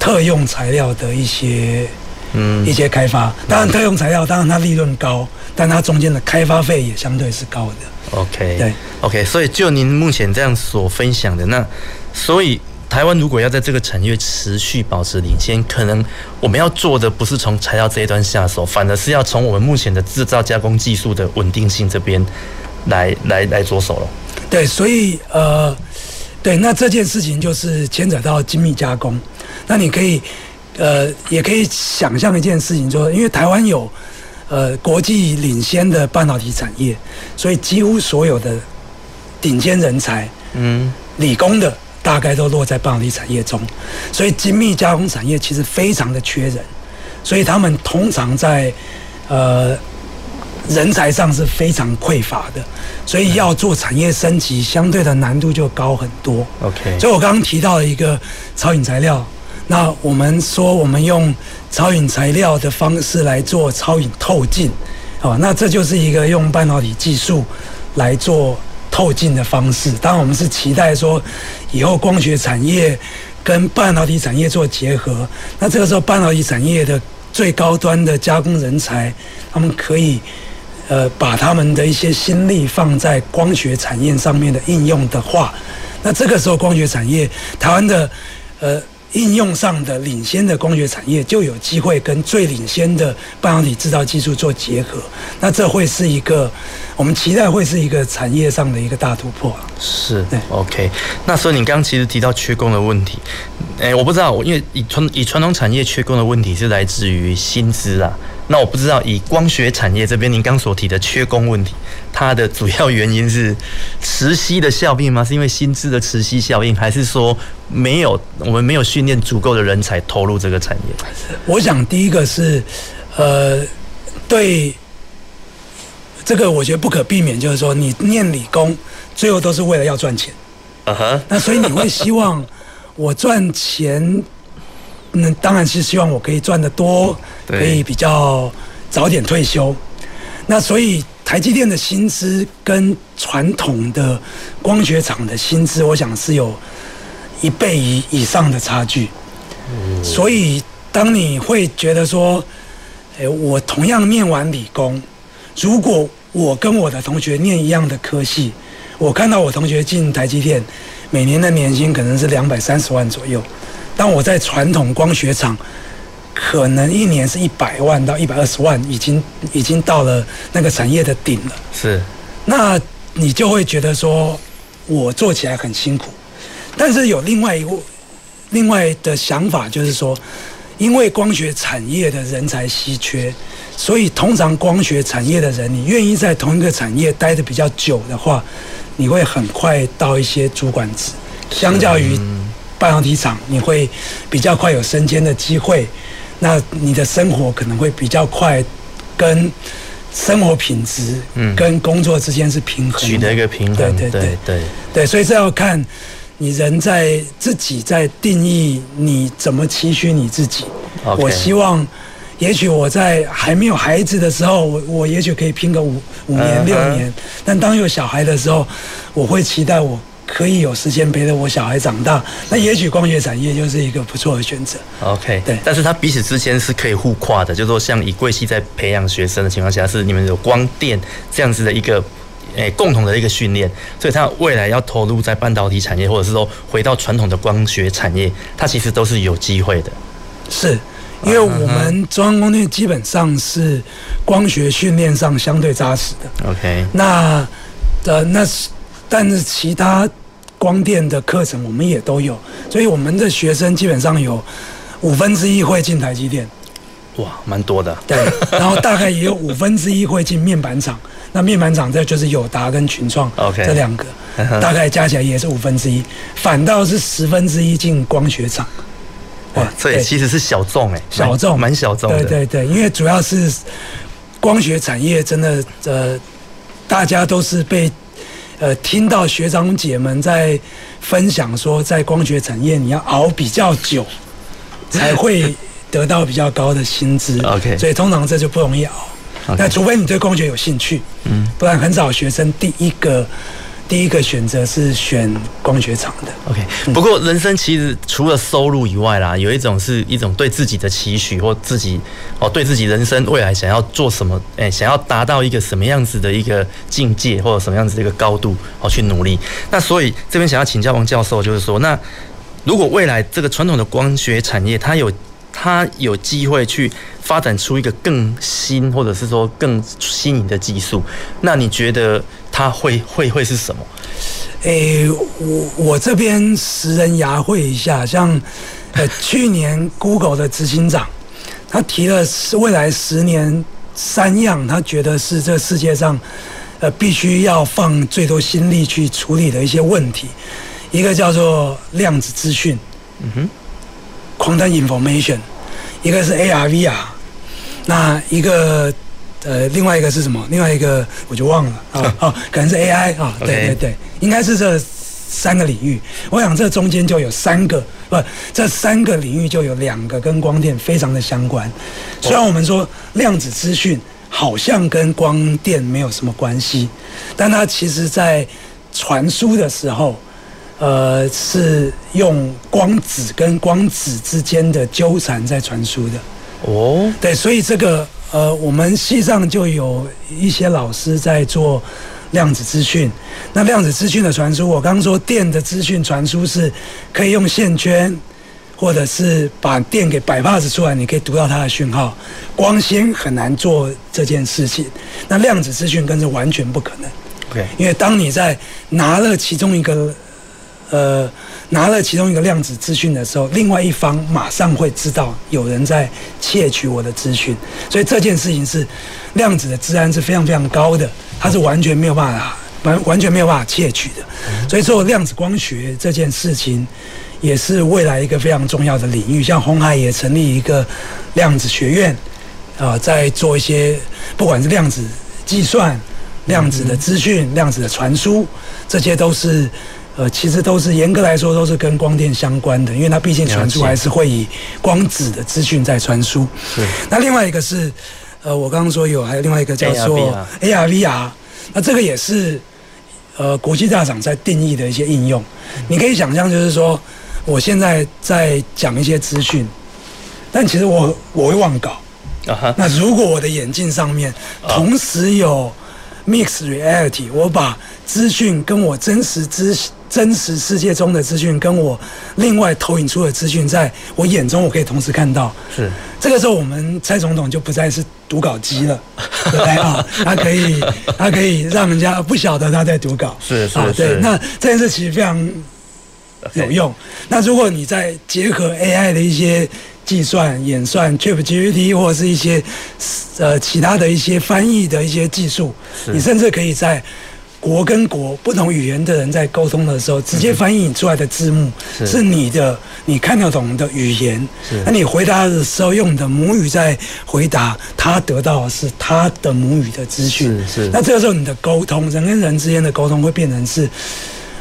特用材料的一些，嗯，一些开发，当然特用材料，当然它利润高，但它中间的开发费也相对是高的。OK，对，OK，所以就您目前这样所分享的，那所以台湾如果要在这个产业持续保持领先，可能我们要做的不是从材料这一端下手，反而是要从我们目前的制造加工技术的稳定性这边来来来着手了。对，所以呃，对，那这件事情就是牵扯到精密加工。那你可以，呃，也可以想象一件事情，就是，因为台湾有，呃，国际领先的半导体产业，所以几乎所有的顶尖人才，嗯，理工的大概都落在半导体产业中，所以精密加工产业其实非常的缺人，所以他们通常在，呃，人才上是非常匮乏的，所以要做产业升级，相对的难度就高很多。OK，所以我刚刚提到了一个超影材料。那我们说，我们用超引材料的方式来做超引透镜，哦，那这就是一个用半导体技术来做透镜的方式。当然，我们是期待说，以后光学产业跟半导体产业做结合。那这个时候，半导体产业的最高端的加工人才，他们可以呃，把他们的一些心力放在光学产业上面的应用的话，那这个时候光学产业台湾的呃应用上的领先的光学产业就有机会跟最领先的半导体制造技术做结合，那这会是一个我们期待会是一个产业上的一个大突破。是，对，OK。那所以你刚刚其实提到缺工的问题，哎，我不知道，因为以传以传统产业缺工的问题是来自于薪资啊。那我不知道，以光学产业这边您刚所提的缺工问题，它的主要原因是磁吸的效应吗？是因为薪资的磁吸效应，还是说没有我们没有训练足够的人才投入这个产业？我想第一个是，呃，对这个我觉得不可避免，就是说你念理工，最后都是为了要赚钱。嗯哼。那所以你会希望我赚钱。那当然是希望我可以赚得多，可以比较早点退休。那所以台积电的薪资跟传统的光学厂的薪资，我想是有一倍以以上的差距。所以当你会觉得说，诶，我同样念完理工，如果我跟我的同学念一样的科系，我看到我同学进台积电，每年的年薪可能是两百三十万左右。当我在传统光学厂，可能一年是一百万到一百二十万，已经已经到了那个产业的顶了。是，那你就会觉得说，我做起来很辛苦。但是有另外一个另外的想法，就是说，因为光学产业的人才稀缺，所以通常光学产业的人，你愿意在同一个产业待得比较久的话，你会很快到一些主管职，相较于。半导体厂，你会比较快有升迁的机会，那你的生活可能会比较快，跟生活品质，嗯，跟工作之间是平衡，取得一个平衡，对对对对。对，对，所以这要看你人在自己在定义你怎么期许你自己。我希望，也许我在还没有孩子的时候，我我也许可以拼个五五年六年，但当有小孩的时候，我会期待我。可以有时间陪着我小孩长大，那也许光学产业就是一个不错的选择。OK，对，但是它彼此之间是可以互跨的，就是说像以贵系在培养学生的情况下，是你们有光电这样子的一个诶、欸、共同的一个训练，所以它未来要投入在半导体产业，或者是说回到传统的光学产业，它其实都是有机会的。是，因为我们中央光电基本上是光学训练上相对扎实的。OK，那的那是。但是其他光电的课程我们也都有，所以我们的学生基本上有五分之一会进台积电，哇，蛮多的。对，然后大概也有五分之一会进面板厂，那面板厂这就是友达跟群创，OK，这两个大概加起来也是五分之一，反倒是十分之一进光学厂。哇，这也其实是小众哎，小众，蛮小众的。对对对，因为主要是光学产业真的呃，大家都是被。呃，听到学长姐们在分享说，在光学产业你要熬比较久，才会得到比较高的薪资。OK，所以通常这就不容易熬。那.除非你对光学有兴趣，嗯，不然很少学生第一个。第一个选择是选光学厂的。OK，不过人生其实除了收入以外啦，有一种是一种对自己的期许或自己哦，对自己人生未来想要做什么，哎，想要达到一个什么样子的一个境界或者什么样子的一个高度哦，去努力。那所以这边想要请教王教授，就是说，那如果未来这个传统的光学产业，它有它有机会去发展出一个更新或者是说更新颖的技术，那你觉得？它会会会是什么？诶、欸，我我这边拾人牙会一下，像呃 去年 Google 的执行长，他提了未来十年三样，他觉得是这世界上呃必须要放最多心力去处理的一些问题，一个叫做量子资讯，嗯哼，Quantum Information，一个是 AR VR，那一个。呃，另外一个是什么？另外一个我就忘了啊，哦，可能是 AI 啊，对对对，应该是这三个领域。我想这中间就有三个，不，这三个领域就有两个跟光电非常的相关。虽然我们说量子资讯好像跟光电没有什么关系，但它其实在传输的时候，呃，是用光子跟光子之间的纠缠在传输的。哦，对，所以这个。呃，我们系上就有一些老师在做量子资讯。那量子资讯的传输，我刚刚说电的资讯传输是可以用线圈，或者是把电给摆 pass 出来，你可以读到它的讯号。光纤很难做这件事情，那量子资讯更是完全不可能。OK，因为当你在拿了其中一个。呃，拿了其中一个量子资讯的时候，另外一方马上会知道有人在窃取我的资讯，所以这件事情是量子的治安是非常非常高的，它是完全没有办法完 完全没有办法窃取的。所以做量子光学这件事情，也是未来一个非常重要的领域。像红海也成立一个量子学院，啊、在做一些不管是量子计算、量子的资讯、量子的传输，这些都是。呃，其实都是严格来说都是跟光电相关的，因为它毕竟传输还是会以光子的资讯在传输。是。那另外一个是，呃，我刚刚说有，还有另外一个叫做 AR VR，那这个也是呃国际大厂在定义的一些应用。你可以想象，就是说我现在在讲一些资讯，但其实我我会忘稿。啊。那如果我的眼镜上面同时有 Mixed Reality，我把资讯跟我真实资真实世界中的资讯，跟我另外投影出的资讯，在我眼中我可以同时看到。是这个时候，我们蔡总统就不再是读稿机了，对啊，他可以他可以让人家不晓得他在读稿。是是是。对，那这件事其实非常有用。那如果你再结合 AI 的一些计算、演算、ChatGPT 或者是一些呃其他的一些翻译的一些技术，你甚至可以在。国跟国不同语言的人在沟通的时候，直接翻译出来的字幕是你的，你看得懂的语言。那你回答的时候用你的母语在回答，他得到的是他的母语的资讯。是是。那这个时候你的沟通，人跟人之间的沟通会变成是，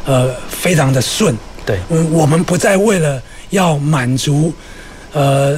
呃，非常的顺。对。嗯，我们不再为了要满足，呃，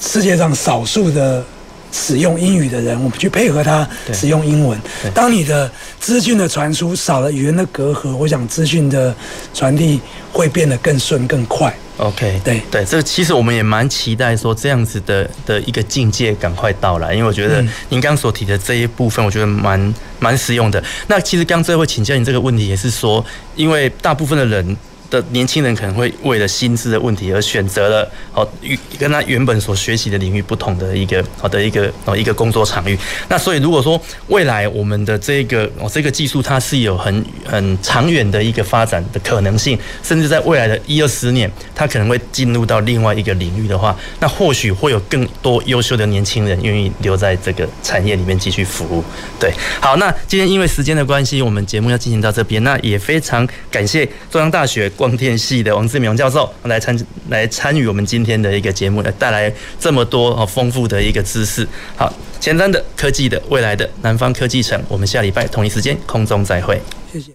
世界上少数的。使用英语的人，我们去配合他使用英文。当你的资讯的传输少了语言的隔阂，我想资讯的传递会变得更顺更快。OK，对对，这其实我们也蛮期待说这样子的的一个境界赶快到来，因为我觉得您刚刚所提的这一部分，我觉得蛮蛮实用的。那其实刚最后请教你这个问题，也是说，因为大部分的人。的年轻人可能会为了薪资的问题而选择了哦，与跟他原本所学习的领域不同的一个好的一个哦一个工作场域。那所以如果说未来我们的这个哦这个技术它是有很很长远的一个发展的可能性，甚至在未来的一二十年，它可能会进入到另外一个领域的话，那或许会有更多优秀的年轻人愿意留在这个产业里面继续服务。对，好，那今天因为时间的关系，我们节目要进行到这边，那也非常感谢中央大学。光电系的王志明教授来参来参与我们今天的一个节目，来带来这么多哦丰富的一个知识。好，前瞻的科技的未来的南方科技城，我们下礼拜同一时间空中再会。谢谢。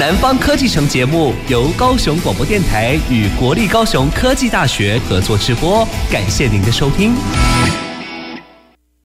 南方科技城节目由高雄广播电台与国立高雄科技大学合作直播，感谢您的收听。